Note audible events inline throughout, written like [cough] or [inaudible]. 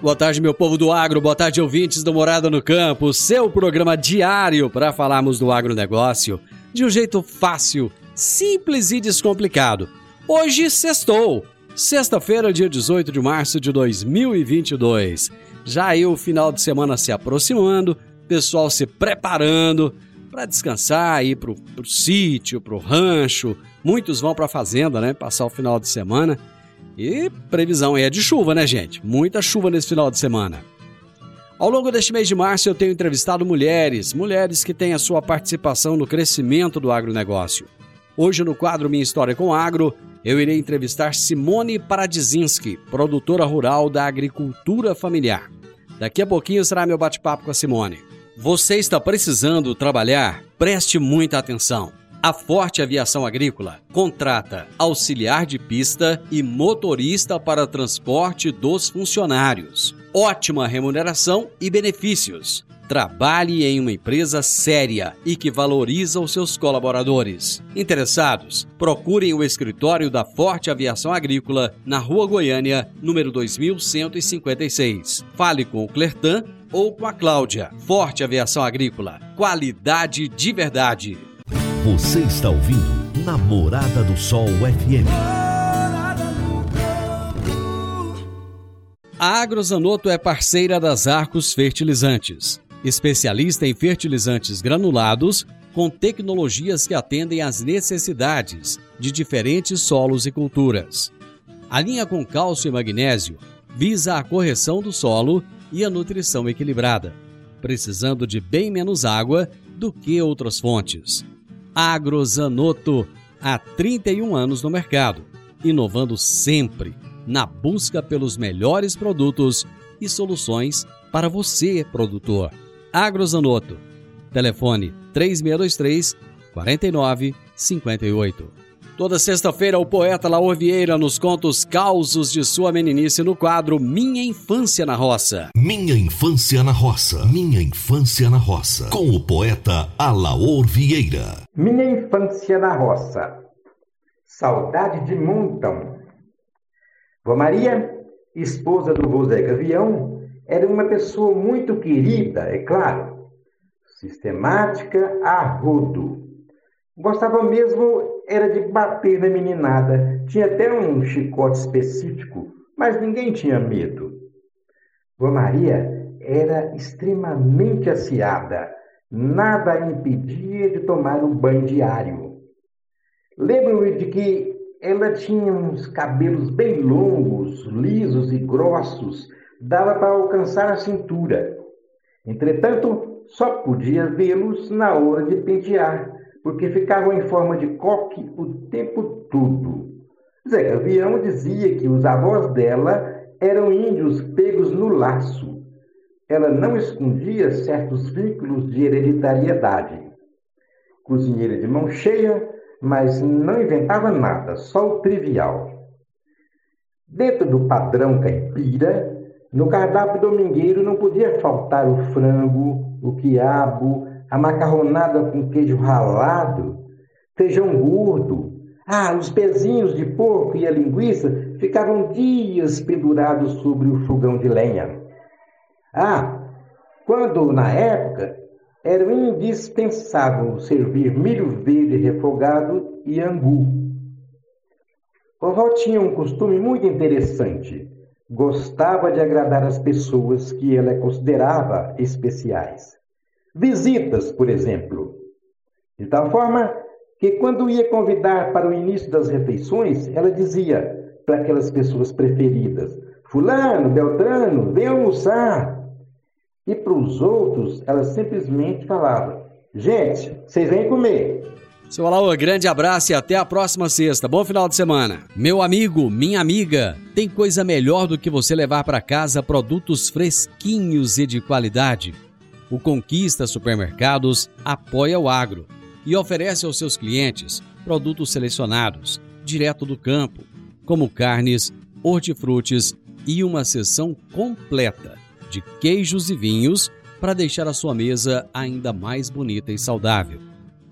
Boa tarde, meu povo do agro. Boa tarde, ouvintes do Morada no Campo. Seu programa diário para falarmos do agronegócio de um jeito fácil, simples e descomplicado. Hoje, sextou. Sexta-feira, dia 18 de março de 2022. Já aí o final de semana se aproximando, pessoal se preparando para descansar, ir pro, pro sítio, pro rancho. Muitos vão para a fazenda, né? Passar o final de semana. E previsão é de chuva, né, gente? Muita chuva nesse final de semana. Ao longo deste mês de março, eu tenho entrevistado mulheres, mulheres que têm a sua participação no crescimento do agronegócio. Hoje, no quadro Minha História com Agro, eu irei entrevistar Simone Paradzinski, produtora rural da agricultura familiar. Daqui a pouquinho será meu bate-papo com a Simone. Você está precisando trabalhar? Preste muita atenção. A Forte Aviação Agrícola contrata auxiliar de pista e motorista para transporte dos funcionários. Ótima remuneração e benefícios. Trabalhe em uma empresa séria e que valoriza os seus colaboradores. Interessados? Procurem o escritório da Forte Aviação Agrícola na Rua Goiânia, número 2156. Fale com o Clertan ou com a Cláudia. Forte Aviação Agrícola. Qualidade de verdade. Você está ouvindo Namorada do Sol FM. A Agrozanoto é parceira das Arcos Fertilizantes, especialista em fertilizantes granulados com tecnologias que atendem às necessidades de diferentes solos e culturas. A linha com cálcio e magnésio visa a correção do solo e a nutrição equilibrada, precisando de bem menos água do que outras fontes. Agrozanoto, há 31 anos no mercado, inovando sempre na busca pelos melhores produtos e soluções para você, produtor. Agrozanoto, telefone 3623 4958. Toda sexta-feira, o poeta Laor Vieira nos conta os causos de sua meninice no quadro Minha Infância na Roça. Minha Infância na Roça. Minha Infância na Roça. Com o poeta Alaor Vieira. Minha Infância na Roça. Saudade de montão. Vó Maria, esposa do José Gavião, era uma pessoa muito querida, é claro. Sistemática, arrudo. Gostava mesmo era de bater na meninada. Tinha até um chicote específico, mas ninguém tinha medo. Vó Maria era extremamente aciada. Nada a impedia de tomar o banho diário. Lembro-me de que ela tinha uns cabelos bem longos, lisos e grossos, dava para alcançar a cintura. Entretanto, só podia vê-los na hora de pentear porque ficavam em forma de coque o tempo todo. Zé Gavião dizia que os avós dela eram índios pegos no laço. Ela não escondia certos vínculos de hereditariedade. Cozinheira de mão cheia, mas não inventava nada, só o trivial. Dentro do padrão caipira, no cardápio domingueiro não podia faltar o frango, o quiabo, a macarronada com queijo ralado, feijão gordo. Ah, os pezinhos de porco e a linguiça ficavam dias pendurados sobre o fogão de lenha. Ah, quando na época era indispensável servir milho verde refogado e angu. Vovó tinha um costume muito interessante. Gostava de agradar as pessoas que ela considerava especiais. Visitas, por exemplo. De tal forma que, quando ia convidar para o início das refeições, ela dizia para aquelas pessoas preferidas: Fulano, Beltrano, vem almoçar. E para os outros, ela simplesmente falava: Gente, vocês vêm comer. Seu Alaô, grande abraço e até a próxima sexta. Bom final de semana. Meu amigo, minha amiga, tem coisa melhor do que você levar para casa produtos fresquinhos e de qualidade. O Conquista Supermercados apoia o agro e oferece aos seus clientes produtos selecionados, direto do campo, como carnes, hortifrutis e uma seção completa de queijos e vinhos para deixar a sua mesa ainda mais bonita e saudável.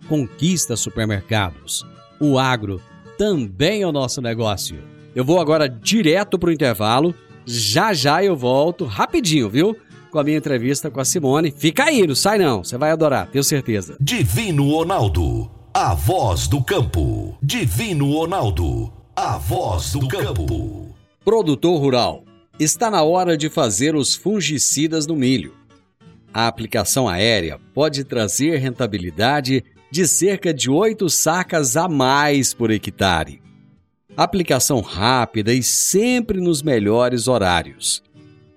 Conquista Supermercados. O agro também é o nosso negócio. Eu vou agora direto para o intervalo. Já já eu volto rapidinho, viu? Com a minha entrevista com a Simone. Fica aí, não sai não. Você vai adorar, tenho certeza. Divino Ronaldo, a voz do campo. Divino Ronaldo, a voz do campo. Produtor rural, está na hora de fazer os fungicidas no milho. A aplicação aérea pode trazer rentabilidade de cerca de 8 sacas a mais por hectare. Aplicação rápida e sempre nos melhores horários.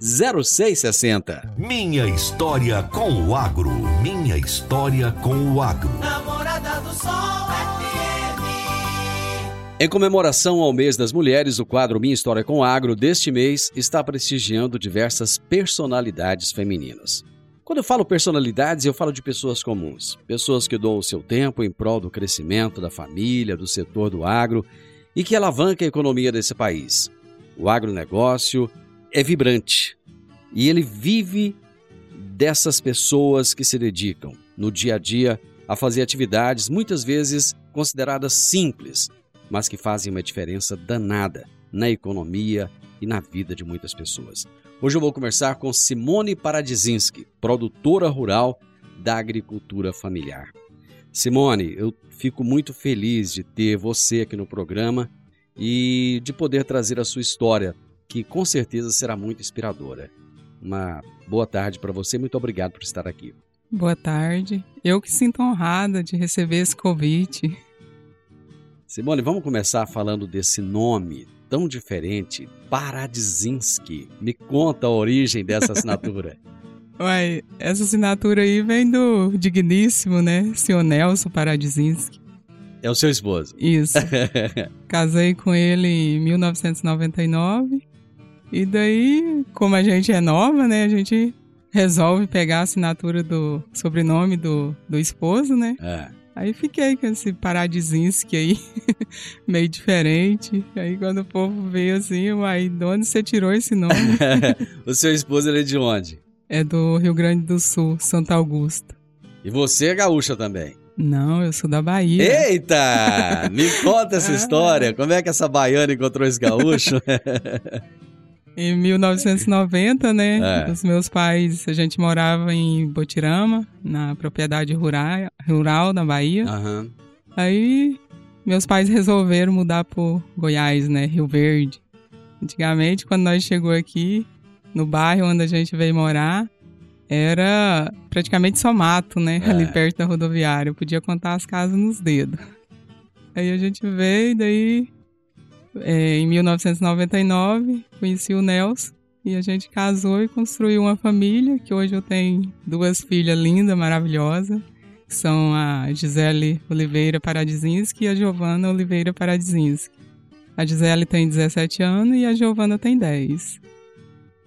0660. Minha história com o agro. Minha história com o agro. Namorada do Sol FM. Em comemoração ao mês das mulheres, o quadro Minha História com o Agro deste mês está prestigiando diversas personalidades femininas. Quando eu falo personalidades, eu falo de pessoas comuns, pessoas que doam o seu tempo em prol do crescimento da família, do setor do agro e que alavancam a economia desse país. O agronegócio é vibrante e ele vive dessas pessoas que se dedicam no dia a dia a fazer atividades muitas vezes consideradas simples, mas que fazem uma diferença danada na economia e na vida de muitas pessoas. Hoje eu vou conversar com Simone Paradizinski, produtora rural da agricultura familiar. Simone, eu fico muito feliz de ter você aqui no programa e de poder trazer a sua história, que com certeza será muito inspiradora. Uma boa tarde para você, muito obrigado por estar aqui. Boa tarde. Eu que sinto honrada de receber esse convite. Simone, vamos começar falando desse nome tão diferente, Paradizinski. Me conta a origem dessa assinatura. [laughs] Uai, essa assinatura aí vem do digníssimo, né? Senhor Nelson Paradizinski. É o seu esposo. Isso. [laughs] Casei com ele em 1999. E daí, como a gente é nova, né? A gente resolve pegar a assinatura do sobrenome do, do esposo, né? É. Aí fiquei com esse Paradizinski aí, [laughs] meio diferente. Aí quando o povo veio assim, uai, de onde você tirou esse nome? [laughs] o seu esposo ele é de onde? É do Rio Grande do Sul, Santa Augusta. E você é gaúcha também? Não, eu sou da Bahia. Eita! Me conta essa [laughs] história. Como é que essa baiana encontrou esse gaúcho? Em 1990, né? É. Os meus pais, a gente morava em Botirama, na propriedade rural, rural da Bahia. Aham. Aí meus pais resolveram mudar pro Goiás, né? Rio Verde. Antigamente, quando nós chegou aqui, no bairro onde a gente veio morar, era praticamente só mato, né? É. Ali perto da rodoviária. Eu podia contar as casas nos dedos. Aí a gente veio, daí é, em 1999 conheci o Nelson e a gente casou e construiu uma família que hoje eu tenho duas filhas lindas, maravilhosas, que são a Gisele Oliveira Paradizinski e a Giovana Oliveira Paradizinski. A Gisele tem 17 anos e a Giovana tem 10.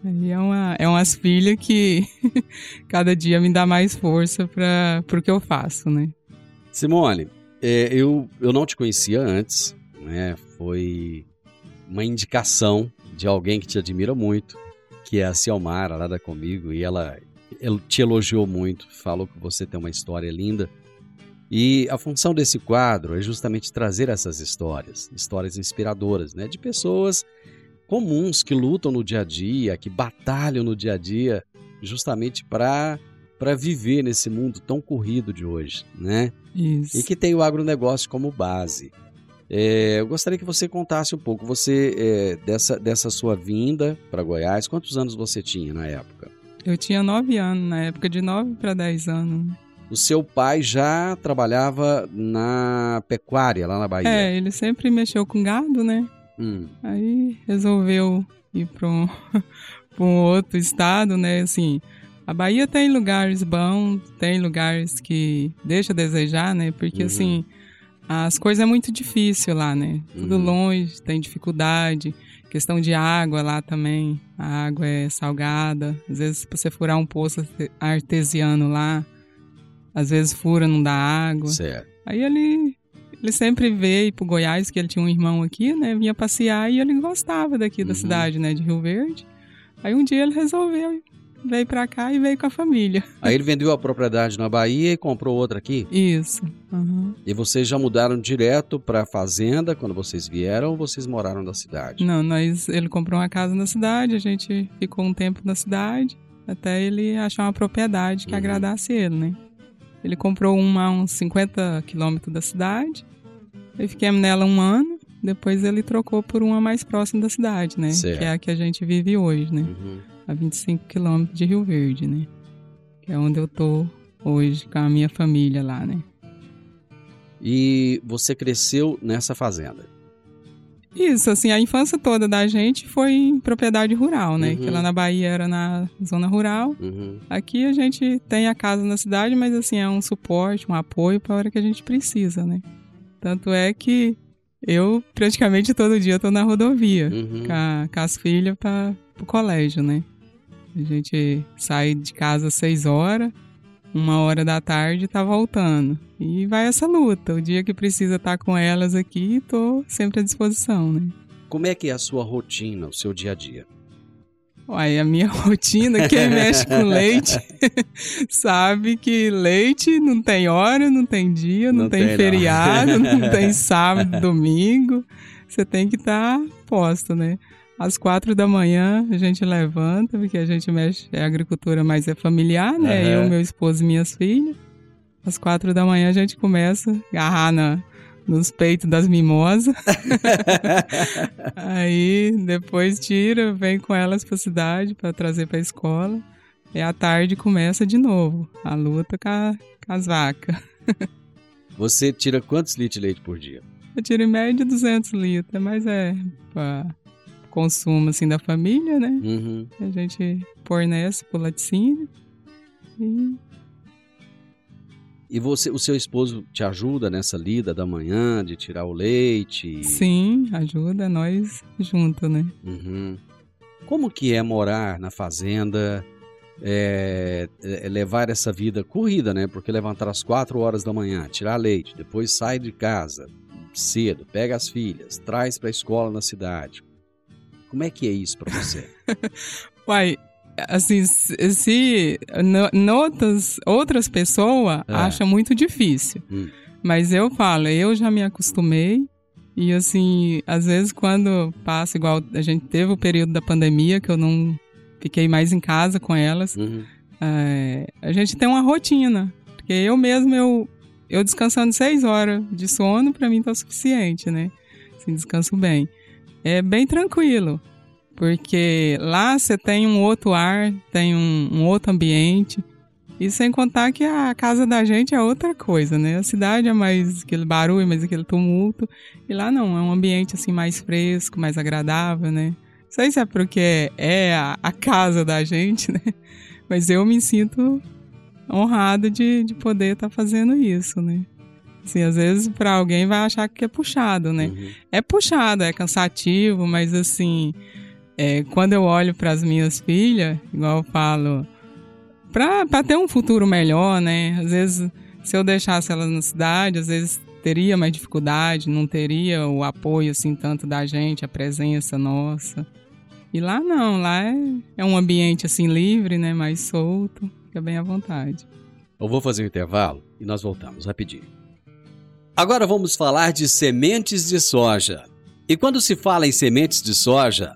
Aí é, uma, é umas filhas que [laughs] cada dia me dá mais força para o que eu faço, né? Simone, é, eu, eu não te conhecia antes, né? Foi uma indicação de alguém que te admira muito, que é a Cielmara, lá da comigo, e ela, ela te elogiou muito, falou que você tem uma história linda. E a função desse quadro é justamente trazer essas histórias, histórias inspiradoras, né? De pessoas comuns que lutam no dia a dia, que batalham no dia a dia, justamente para para viver nesse mundo tão corrido de hoje, né? Isso. E que tem o agronegócio como base. É, eu gostaria que você contasse um pouco você é, dessa, dessa sua vinda para Goiás. Quantos anos você tinha na época? Eu tinha nove anos, na época de nove para dez anos. O seu pai já trabalhava na pecuária lá na Bahia? É, ele sempre mexeu com gado, né? Hum. Aí resolveu ir para um, [laughs] um outro estado, né? Assim, a Bahia tem lugares bons, tem lugares que deixa a desejar, né? Porque Uhum. assim, as coisas é muito difícil lá, né? Tudo Uhum. longe, tem dificuldade. Questão de água lá também. A água é salgada. Às vezes, se você furar um poço arte- artesiano lá, às vezes fura, não dá água. Certo. Aí ele, ele sempre veio pro Goiás, que ele tinha um irmão aqui, né? Vinha passear e ele gostava daqui da Uhum. cidade, né? De Rio Verde. Aí um dia ele resolveu, veio pra cá e veio com a família. Aí ele vendeu a propriedade na Bahia e comprou outra aqui. Isso. aham. E vocês já mudaram direto para a fazenda quando vocês vieram ou vocês moraram na cidade? Não, nós, ele comprou uma casa na cidade, a gente ficou um tempo na cidade, até ele achar uma propriedade que Uhum. agradasse ele, né? Ele comprou uma a uns 50 quilômetros da cidade, aí fiquemos nela um ano, depois ele trocou por uma mais próxima da cidade, né? Certo. Que é a que a gente vive hoje, né? Uhum. A 25 quilômetros de Rio Verde, né? Que é onde eu tô hoje com a minha família lá, né? E você cresceu nessa fazenda. Isso, assim, a infância toda da gente foi em propriedade rural, né? Uhum. Que lá na Bahia era na zona rural. Uhum. Aqui a gente tem a casa na cidade, mas assim, é um suporte, um apoio para a hora que a gente precisa, né? Tanto é que eu praticamente todo dia tô na rodovia Uhum. com, a- com as filhas para o colégio, né? A gente sai de casa às seis horas, uma hora da tarde tá voltando. E vai essa luta. O dia que precisa estar com elas aqui, tô sempre à disposição, né? Como é que é a sua rotina, o seu dia a dia? Uai, a minha [laughs] rotina, quem mexe com leite [laughs] sabe que leite não tem hora, não tem dia, não, Não tem, tem, não. feriado, [laughs] não, tem sábado, domingo. Você tem que estar posto, né? Às quatro da manhã a gente levanta, porque a gente mexe, é agricultura, mas é familiar, né? Aham. Eu, meu esposo e minhas filhas. Às quatro da manhã a gente começa a agarrar na, nos peitos das mimosas. [laughs] Aí depois tira, vem com elas pra cidade pra trazer pra escola. E à tarde começa de novo a luta com, a- com as vacas. [laughs] Você tira quantos litros de leite por dia? Eu tiro em média 200 litros, mas é pra consumo assim da família, né? Uhum. A gente fornece pro laticínio. E E você, o seu esposo te ajuda nessa lida da manhã, de tirar o leite? sim, ajuda nós junto, né? Uhum. Como que é morar na fazenda, é, é, levar essa vida corrida, né? Porque levantar às quatro horas da manhã, tirar leite, depois sai de casa cedo, pega as filhas, traz para a escola na cidade. Como é que é isso para você? [laughs] Uai, assim, se, se no- noutras, outras pessoas É. acham muito difícil. Hum. Mas eu falo, eu já me acostumei. E assim, às vezes quando passa, igual a gente teve o período da pandemia, que eu não fiquei mais em casa com elas, Uhum. é, a gente tem uma rotina. Porque eu mesmo, eu, eu descansando seis horas de sono, pra mim tá o suficiente, né? Assim, descanso bem. É bem tranquilo. Porque lá você tem um outro ar, tem um, um outro ambiente. E sem contar que a casa da gente é outra coisa, né? A cidade é mais aquele barulho, mais aquele tumulto. E lá não, é um ambiente assim mais fresco, mais agradável, né? Não sei se é porque é a, a casa da gente, né? [laughs] Mas eu me sinto honrado de, de poder estar fazendo isso, né? Assim, às vezes para alguém vai achar que é puxado, né? Uhum. É puxado, é cansativo, mas assim, é, quando eu olho para as minhas filhas, igual eu falo, para ter um futuro melhor, né? Às vezes, se eu deixasse elas na cidade, às vezes teria mais dificuldade, não teria o apoio assim tanto da gente, a presença nossa. E lá não, lá é, é um ambiente assim livre, né? Mais solto, fica bem à vontade. Eu vou fazer um intervalo e nós voltamos rapidinho. Agora vamos falar de sementes de soja. E quando se fala em sementes de soja,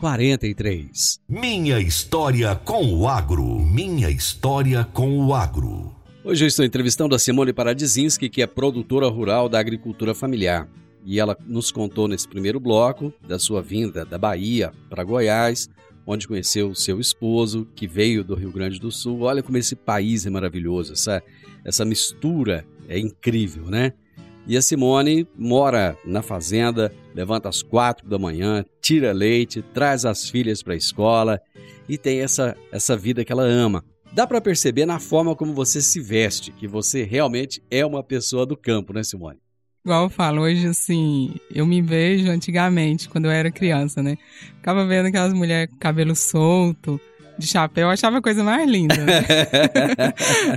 0943. Minha história com o agro. Minha história com o agro. Hoje eu estou entrevistando a Simone Paradzinski, que é produtora rural da agricultura familiar. E ela nos contou nesse primeiro bloco da sua vinda da Bahia para Goiás, onde conheceu o seu esposo, que veio do Rio Grande do Sul. Olha como esse país é maravilhoso, essa, essa mistura é incrível, né? E a Simone mora na fazenda, levanta às quatro da manhã, tira leite, traz as filhas para a escola e tem essa, essa vida que ela ama. Dá para perceber na forma como você se veste que você realmente é uma pessoa do campo, né, Simone? Igual eu falo, hoje assim, eu me vejo antigamente, quando eu era criança, né? Ficava vendo aquelas mulheres com cabelo solto, de chapéu, eu achava a coisa mais linda. Né?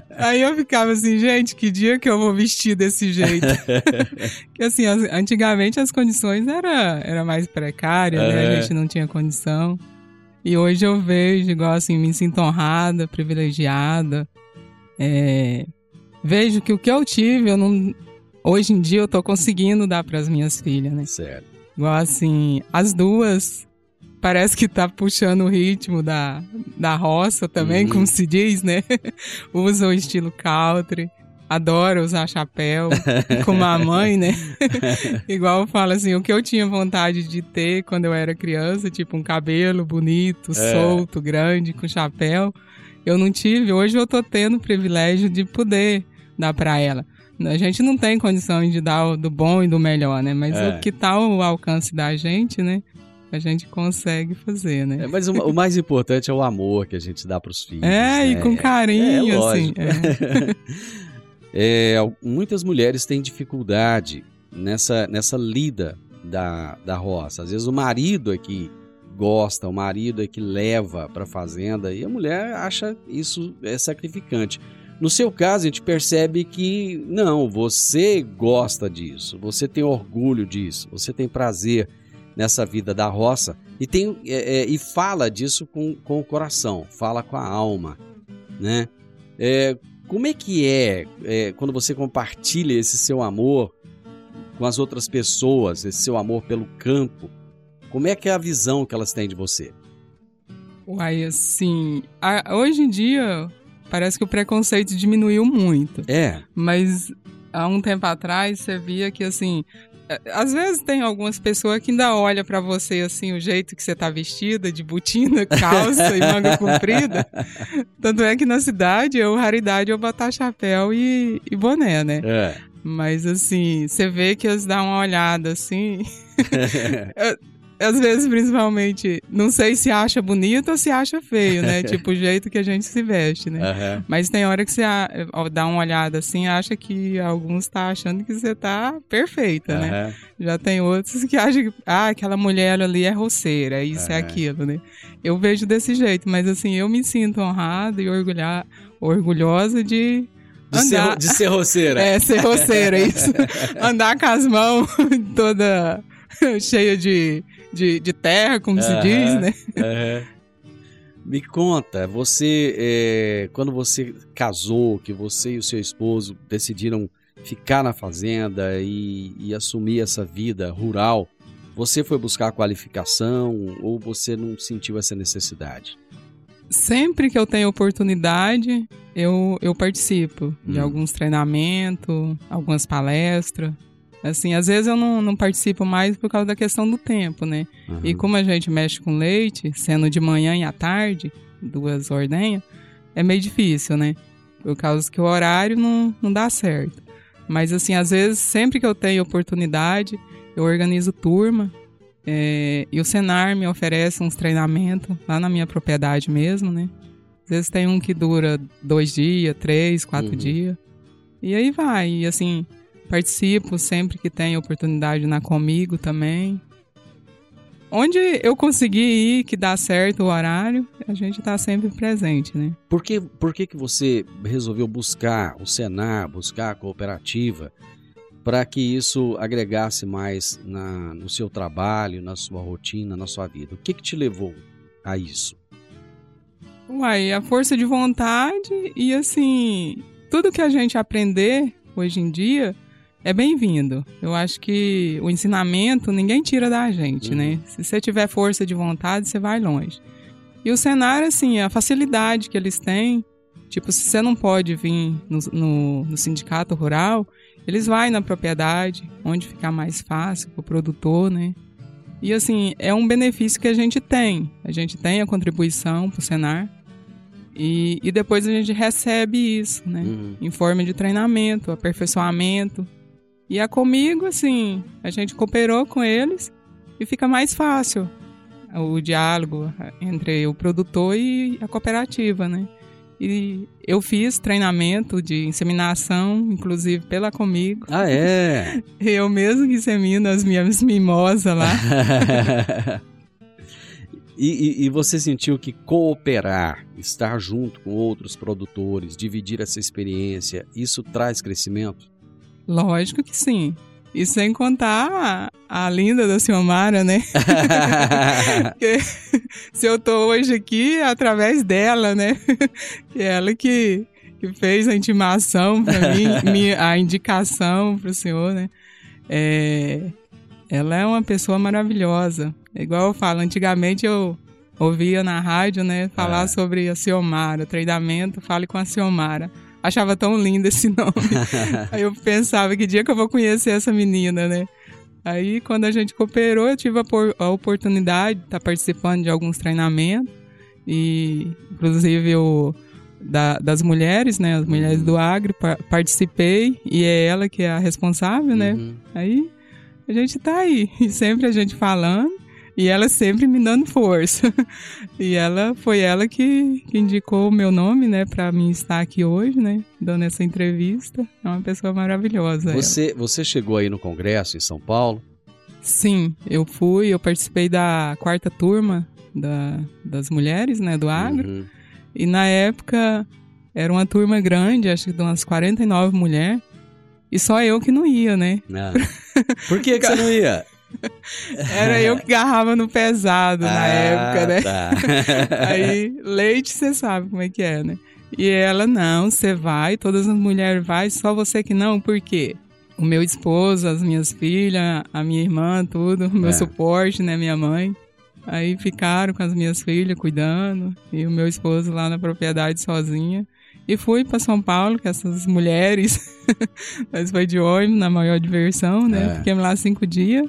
[laughs] Aí eu ficava assim, gente, que dia que eu vou vestir desse jeito? [laughs] que assim, as- antigamente as condições era, era mais precárias, né? É. A gente não tinha condição. E hoje eu vejo, igual assim, me sinto honrada, privilegiada. É, vejo que o que eu tive, eu não. Hoje em dia eu tô conseguindo dar para as minhas filhas, né? Sério. Igual assim, as duas parece que tá puxando o ritmo da, da roça também, Uhum. como se diz, né? [laughs] Usam o estilo country, adora usar chapéu, como a mãe, né? [laughs] Igual eu falo assim, o que eu tinha vontade de ter quando eu era criança, tipo um cabelo bonito, É. solto, grande, com chapéu, eu não tive. Hoje eu tô tendo o privilégio de poder dar pra ela. A gente não tem condição de dar o do bom e do melhor, né? Mas É. o que tá ao alcance da gente, né? A gente consegue fazer, né? É, mas o, o mais importante é o amor que a gente dá para os filhos. É, e né? com carinho, É, assim. é. [laughs] É, muitas mulheres têm dificuldade nessa, nessa lida da, da roça. Às vezes o marido é que gosta, o marido é que leva para a fazenda e a mulher acha isso é sacrificante. No seu caso, a gente percebe que não, você gosta disso, você tem orgulho disso, você tem prazer nessa vida da roça e, tem, é, é, e fala disso com, com o coração, fala com a alma, né? É, como é que é, é, quando você compartilha esse seu amor com as outras pessoas, esse seu amor pelo campo? Como é que é a visão que elas têm de você? Uai, assim, a- hoje em dia parece que o preconceito diminuiu muito. É, Mas há um tempo atrás você via que assim, às vezes tem algumas pessoas que ainda olham pra você assim, o jeito que você tá vestida, de botina, [laughs] calça e manga comprida. Tanto é que na cidade, eu raridade eu botar chapéu e, e boné, né? é. Mas assim, você vê que eles dão uma olhada assim. [laughs] Às vezes, principalmente, não sei se acha bonito ou se acha feio, né? [laughs] tipo, o jeito que a gente se veste, né? Aham. Mas tem hora que você dá uma olhada assim, acha que alguns tá achando que você tá perfeita, né? aham. Já tem outros que acham que, ah, aquela mulher ali é roceira, isso é É. aquilo, né? Eu vejo desse jeito, mas assim, eu me sinto honrada e orgulha, orgulhosa de De, ser, andar. ro- de ser roceira. [laughs] É, ser roceira, isso. [laughs] Andar com as mãos toda cheia de, de, de terra, como se diz, né? É. Me conta, você, é, quando você casou, que você e o seu esposo decidiram ficar na fazenda e, e assumir essa vida rural, você foi buscar qualificação ou você não sentiu essa necessidade? Sempre que eu tenho oportunidade, eu, eu participo de Hum. alguns treinamentos, algumas palestras. Assim, às vezes eu não, não participo mais por causa da questão do tempo, né? E Uhum. como a gente mexe com leite, sendo de manhã e à tarde, duas ordenhas, é meio difícil, né? Por causa que o horário não, não dá certo. Mas assim, às vezes, sempre que eu tenho oportunidade, eu organizo turma. é, e o Senar me oferece uns treinamentos lá na minha propriedade mesmo, né? Às vezes tem um que dura dois dias, três, quatro Uhum. dias. E aí vai. E assim, participo sempre que tem oportunidade na comigo também. Onde eu conseguir ir, que dá certo o horário, a gente tá sempre presente, né? Por que, por que, que você resolveu buscar o Senar, buscar a cooperativa, para que isso agregasse mais na, no seu trabalho, na sua rotina, na sua vida? O que, que te levou a isso? Uai, a força de vontade e assim, tudo que a gente aprender hoje em dia é bem-vindo. Eu acho que o ensinamento ninguém tira da gente, Uhum. né? Se você tiver força de vontade, você vai longe. E o cenário, assim, a facilidade que eles têm, tipo, se você não pode vir no, no, no sindicato rural, eles vão na propriedade, onde ficar mais fácil para o produtor, né? E assim, é um benefício que a gente tem. A gente tem a contribuição para o Senar. E, e depois a gente recebe isso, né? Uhum. Em forma de treinamento, aperfeiçoamento. E a comigo, assim, a gente cooperou com eles e fica mais fácil o diálogo entre o produtor e a cooperativa, né? E eu fiz treinamento de inseminação, inclusive pela comigo. Ah, é? [laughs] Eu mesmo que insemino as minhas mimosas lá. [laughs] e, e- e você sentiu que cooperar, estar junto com outros produtores, dividir essa experiência, isso traz crescimento? Lógico que sim. E sem contar a, a linda da Ciomara, né? [laughs] Porque se eu tô hoje aqui, é através dela, né? Que é ela que, que fez a intimação pra mim, [laughs] mi- a indicação pro senhor, né? É, ela é uma pessoa maravilhosa. É Igual eu falo, antigamente eu ouvia na rádio, né, falar É. sobre a Ciomara, treinamento, fale com a Ciomara. Achava tão lindo esse nome. [laughs] Aí eu pensava, que dia que eu vou conhecer essa menina, né? Aí, quando a gente cooperou, eu tive a, por- a oportunidade de estar participando de alguns treinamentos. E, inclusive, o, da- das mulheres, né? As mulheres do agro, pa- participei. E é ela que é a responsável, né? Uhum. Aí, a gente tá aí. E [laughs] sempre a gente falando. E ela sempre me dando força. [laughs] e ela, foi ela que, que indicou o meu nome, né? Pra mim estar aqui hoje, né? Dando essa entrevista. É uma pessoa maravilhosa. ela. Você, você chegou aí no congresso em São Paulo? Sim, eu fui, eu participei da quarta turma da, das mulheres, né, do agro. Uhum. E na época era uma turma grande, acho que de umas 49 mulheres. E só eu que não ia, né? Ah. Por que, que você não ia? [laughs] [laughs] Era eu que garrava no pesado na Ah, época, né? tá. [laughs] Aí, leite, você sabe como é que é, né? E ela, não, você vai, todas as mulheres vai, só você que não, por quê? O meu esposo, as minhas filhas, a minha irmã, tudo, o meu É. suporte, né, minha mãe. Aí ficaram com as minhas filhas cuidando, e o meu esposo lá na propriedade sozinha. E fui para São Paulo com essas mulheres. [laughs] Nós foi de ônibus, na maior diversão, né? É. Fiquemos lá cinco dias.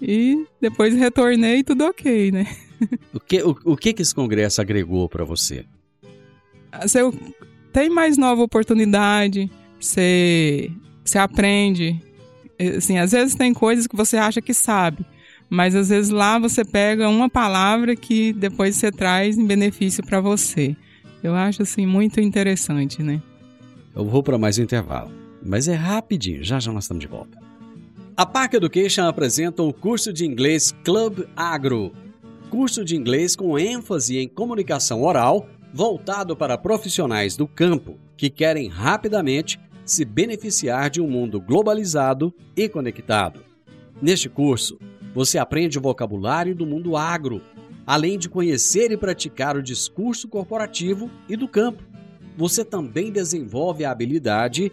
E depois retornei tudo ok, né? O que, o, o que que esse congresso agregou para você? você tem mais nova oportunidade, você, você aprende. Assim, às vezes tem coisas que você acha que sabe, mas às vezes lá você pega uma palavra que depois você traz em benefício para você. Eu acho assim muito interessante, né? Eu vou para mais um intervalo, mas é rapidinho, já já nós estamos de volta. A Park Education apresenta o curso de inglês Club Agro. Curso de inglês com ênfase em comunicação oral, voltado para profissionais do campo que querem rapidamente se beneficiar de um mundo globalizado e conectado. Neste curso, Você aprende o vocabulário do mundo agro, além de conhecer e praticar o discurso corporativo e do campo. Você também desenvolve a habilidade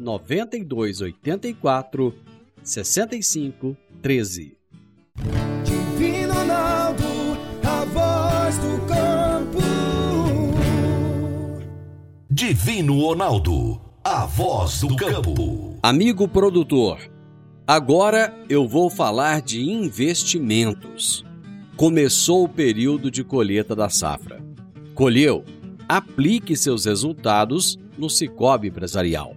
99284 6513 Divino Ronaldo, a voz do campo. Divino Ronaldo, a voz do campo. Amigo produtor, agora eu vou falar de investimentos. Começou o período de colheita da safra. Colheu? Aplique seus resultados no Cicobi Empresarial.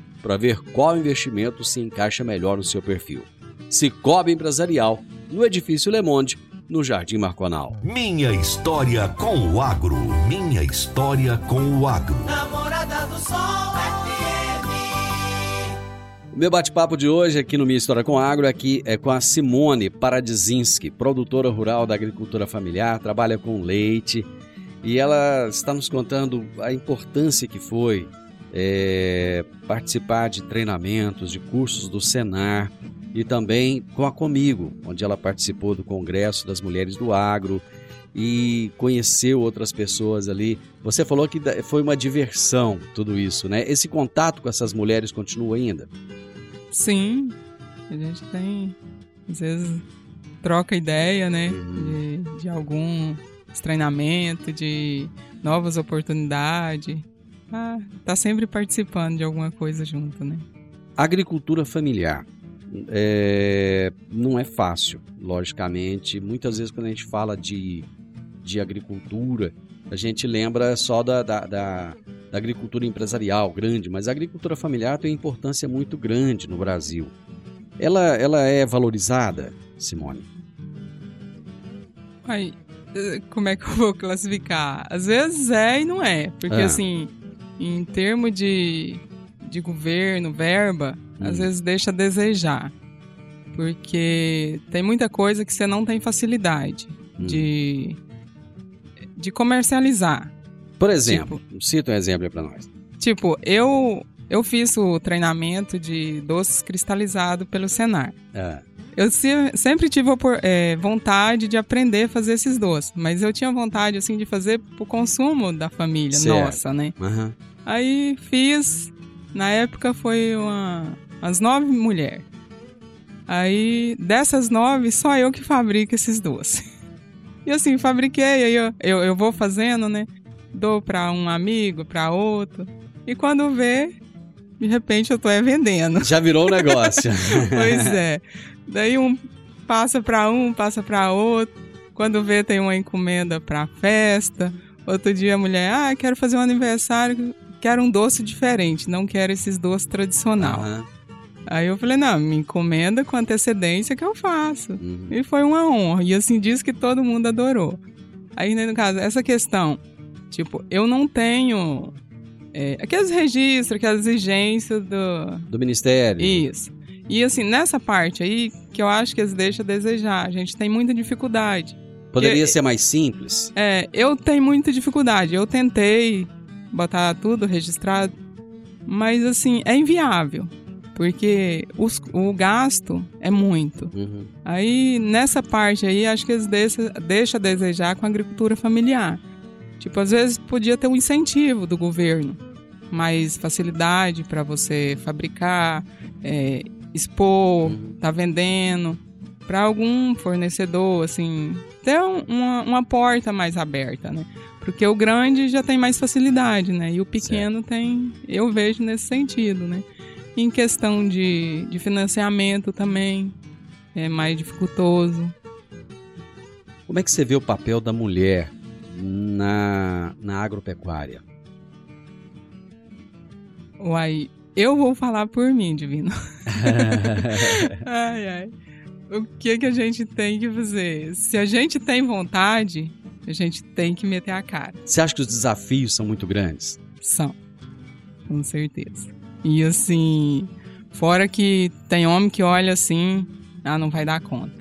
para ver qual investimento se encaixa melhor no seu perfil. Cicobi Empresarial, no Edifício Le Monde, no Jardim Marconal. Minha história com o agro. Minha história com o agro. Namorada do Sol FM. O meu bate-papo de hoje aqui no Minha História com Agro aqui é com a Simone Paradzinski, produtora rural da agricultura familiar, trabalha com leite e ela está nos contando a importância que foi é, participar de treinamentos, de cursos do Senar e também com a Comigo, onde ela participou do Congresso das Mulheres do Agro e conheceu outras pessoas ali. Você falou que foi uma diversão tudo isso, né? Esse contato com essas mulheres continua ainda? Sim, a gente tem, às vezes, troca ideia, né? Uhum. De, de algum treinamento, de novas oportunidades. Ah, tá sempre participando de alguma coisa junto, né? Agricultura familiar é, não é fácil, logicamente. Muitas vezes quando a gente fala de, de agricultura, a gente lembra só da, da, da, da agricultura empresarial grande, mas a agricultura familiar tem uma importância muito grande no Brasil. Ela, ela é valorizada, Simone? Ai, eh, como é que eu vou classificar? Às vezes é e não é. Porque, É. assim, em termos de, de governo, verba, Hum. às vezes deixa a desejar. Porque tem muita coisa que você não tem facilidade Hum. de, de comercializar. Por exemplo, cita um exemplo aí pra nós. Tipo, eu, eu fiz o treinamento de doces cristalizados pelo Senar. É. Eu se- sempre tive é, vontade de aprender a fazer esses doces, mas eu tinha vontade assim de fazer pro consumo da família Certo. nossa, né? Aham. Aí fiz, na época foi uma, umas nove mulheres. Aí dessas nove, só eu que fabrico esses doces. [laughs] E assim, fabriquei, aí eu, eu, eu vou fazendo, né? Dou pra um amigo, pra outro. E quando vê, de repente eu tô é vendendo. Já virou um negócio. [laughs] Pois é. Daí um passa pra um, passa pra outro. Quando vê, tem uma encomenda pra festa. Outro dia a mulher, ah, quero fazer um aniversário, quero um doce diferente, não quero esses doces tradicional. Aham. Aí eu falei, não, me encomenda com antecedência que eu faço. Uhum. E foi uma honra. E assim, diz que todo mundo adorou. Aí, né, no caso, essa questão, tipo, eu não tenho é, aqueles registros, aquelas exigências do, Do Ministério. isso. E assim, nessa parte aí, que eu acho que eles deixam a desejar. A gente tem muita dificuldade. Poderia Eu- ser mais simples. É, eu tenho muita dificuldade. Eu tentei botar tudo registrado, mas assim, é inviável. Porque os- o gasto é muito. Uhum. Aí, nessa parte aí, acho que eles deixam, deixam a desejar com a agricultura familiar. Tipo, às vezes podia ter um incentivo do governo, mais facilidade para você fabricar, é, expor, Uhum. tá vendendo. para algum fornecedor, assim, ter um- uma, uma porta mais aberta, né? Porque o grande já tem mais facilidade, né? E o pequeno tem, eu vejo nesse sentido, né? Em questão de, de financiamento também, é mais dificultoso. Como é que você vê o papel da mulher na, na agropecuária? Uai, eu vou falar por mim, Divino. [laughs] ai, ai. O que que a gente tem que fazer? Se a gente tem vontade, a gente tem que meter a cara. Você acha que os desafios são muito grandes? São. Com certeza. E assim, fora que tem homem que olha assim, ah, não vai dar conta.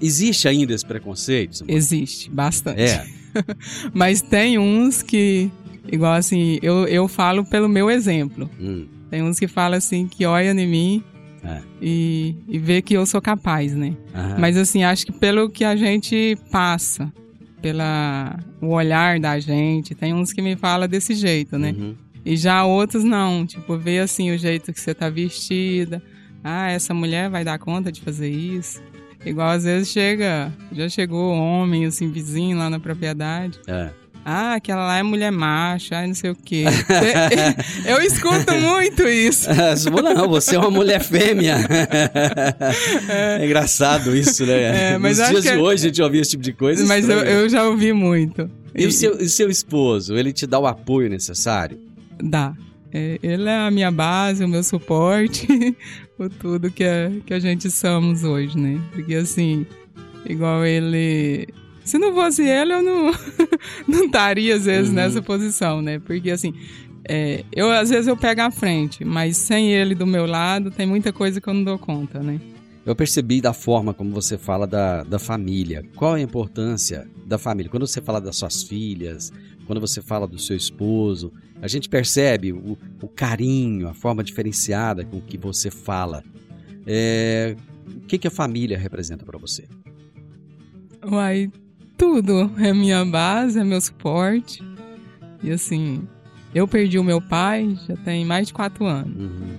Existe ainda esse preconceito? Simone? Existe, bastante. É. [laughs] Mas tem uns que, igual assim, eu, eu falo pelo meu exemplo. Hum, Tem uns que falam assim, que olham em mim É. e, e vê que eu sou capaz, né? aham. Mas assim, acho que pelo que a gente passa, pela o olhar da gente, tem uns que me falam desse jeito, né? Uhum. E já outros não, tipo, vê assim o jeito que você tá vestida. Ah, essa mulher vai dar conta de fazer isso. Igual às vezes chega, já chegou homem, assim, vizinho lá na propriedade. É. Ah, aquela lá é mulher macha, não sei o quê. [laughs] Eu escuto muito isso. [laughs] Simone, não, você é uma mulher fêmea. É, engraçado isso, né? É, Nos dias de é- hoje a gente ouvia esse tipo de coisa. Mas eu, eu já ouvi muito. E o seu, e o seu esposo, ele te dá o apoio necessário? Dá. É, ele é a minha base, o meu suporte, [laughs] o tudo que a, que a gente somos hoje, né? Porque assim, igual ele. Se não fosse ele, eu não, [laughs] não estaria, às vezes, Uhum. nessa posição, né? Porque assim, é, eu às vezes eu pego a frente, mas sem ele do meu lado, tem muita coisa que eu não dou conta, né? Eu percebi da forma como você fala da, da família. Qual a importância da família? Quando você fala das suas filhas, quando você fala do seu esposo, a gente percebe o, o carinho, a forma diferenciada com que você fala. É, o que, que a família representa para você? Uai, tudo. É minha base, é meu suporte. E assim, eu perdi o meu pai já tem mais de quatro anos. Uhum.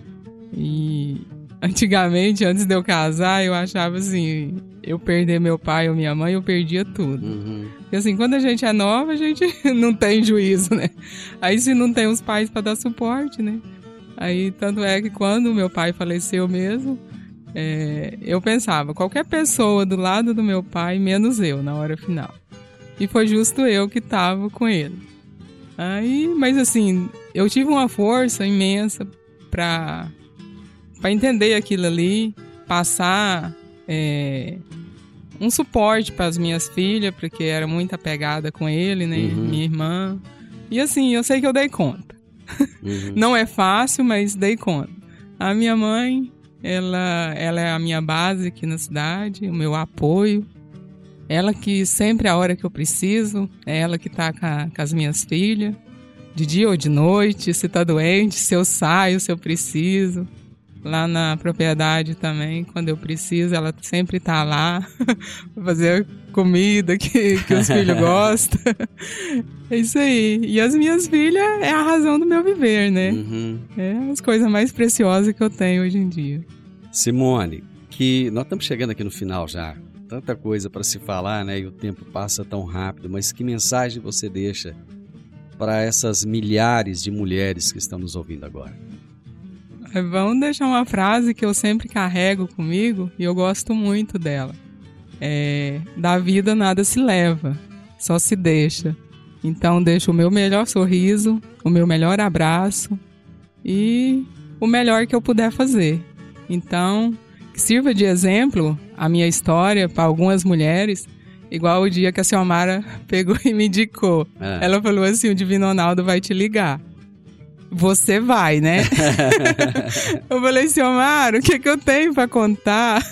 E antigamente, antes de eu casar, eu achava assim, eu perder meu pai ou minha mãe, eu perdia tudo. Uhum. E assim, quando a gente é nova, a gente [laughs] não tem juízo, né? Aí se não tem os pais para dar suporte, né? Aí tanto é que quando meu pai faleceu mesmo, é, eu pensava, qualquer pessoa do lado do meu pai, menos eu, na hora final. E foi justo eu que tava com ele. Aí, mas assim, eu tive uma força imensa pra, pra entender aquilo ali, passar é, um suporte para as minhas filhas, porque era muito apegada com ele, né? Uhum. Minha irmã. E assim, eu sei que eu dei conta. Uhum. [laughs] Não é fácil, mas dei conta. A minha mãe, ela, ela é a minha base aqui na cidade, o meu apoio. Ela que sempre, a hora que eu preciso, é ela que tá com, com as minhas filhas, de dia ou de noite, se tá doente, se eu saio, se eu preciso. Lá na propriedade também, quando eu preciso, ela sempre tá lá [laughs] fazer comida que, que os filhos [laughs] gostam. É isso aí. E as minhas filhas é a razão do meu viver, né? Uhum. É as coisas mais preciosas que eu tenho hoje em dia. Simone, que nós estamos chegando aqui no final já. Tanta coisa para se falar, né? E o tempo passa tão rápido, mas que mensagem você deixa para essas milhares de mulheres que estão nos ouvindo agora? Vamos deixar uma frase que eu sempre carrego comigo e eu gosto muito dela. É, da vida nada se leva, só se deixa. Então deixo o meu melhor sorriso, o meu melhor abraço e o melhor que eu puder fazer. Então, que sirva de exemplo a minha história para algumas mulheres, igual o dia que a Ciomara [laughs] pegou e me indicou. Ah. Ela falou assim: o Divino Ronaldo vai te ligar. Você vai, né? [laughs] eu falei assim, Omar, o que, que eu tenho pra contar?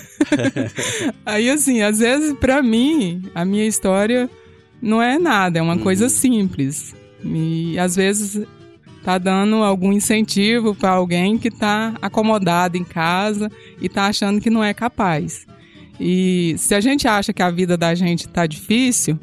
[laughs] Aí, assim, às vezes, pra mim, a minha história não é nada, é uma coisa simples. E às vezes tá dando algum incentivo pra alguém que tá acomodado em casa e tá achando que não é capaz. E se a gente acha que a vida da gente tá difícil,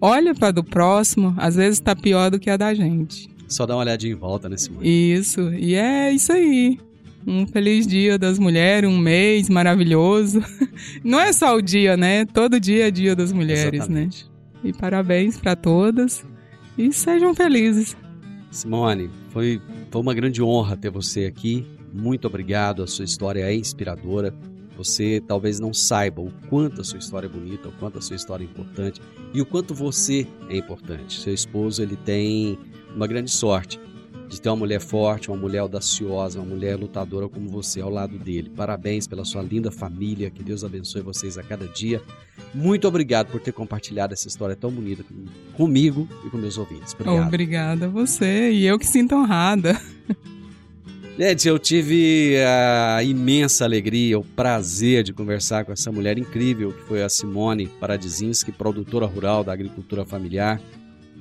olha para do próximo, às vezes tá pior do que a da gente. Só dá uma olhadinha em volta, né, Simone? Isso, e é isso aí. Um feliz dia das mulheres, um mês maravilhoso. [laughs] Não é só o dia, né? Todo dia é dia das mulheres, Exatamente. né? E parabéns para todas e sejam felizes. Simone, foi, foi uma grande honra ter você aqui. Muito obrigado, a sua história é inspiradora. Você talvez não saiba o quanto a sua história é bonita, o quanto a sua história é importante e o quanto você é importante. Seu esposo ele tem uma grande sorte de ter uma mulher forte, uma mulher audaciosa, uma mulher lutadora como você ao lado dele. Parabéns pela sua linda família, que Deus abençoe vocês a cada dia. Muito obrigado por ter compartilhado essa história tão bonita com- comigo e com meus ouvintes. Obrigado. Obrigada a você e eu que sinto honrada. [laughs] Gente, eu tive a imensa alegria, o prazer de conversar com essa mulher incrível que foi a Simone Paradizinski, produtora rural da agricultura familiar.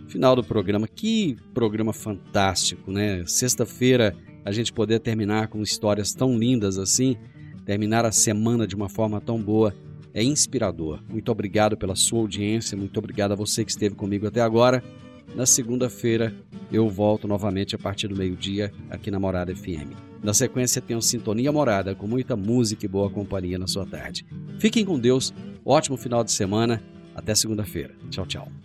Final do programa, que programa fantástico, né? Sexta-feira a gente poder terminar com histórias tão lindas assim, terminar a semana de uma forma tão boa, é inspirador. Muito obrigado pela sua audiência, muito obrigado a você que esteve comigo até agora. Na segunda-feira eu volto novamente a partir do meio-dia aqui na Morada FM. Na sequência tem o Sintonia Morada com muita música e boa companhia na sua tarde. Fiquem com Deus, ótimo final de semana, até segunda-feira. Tchau, tchau.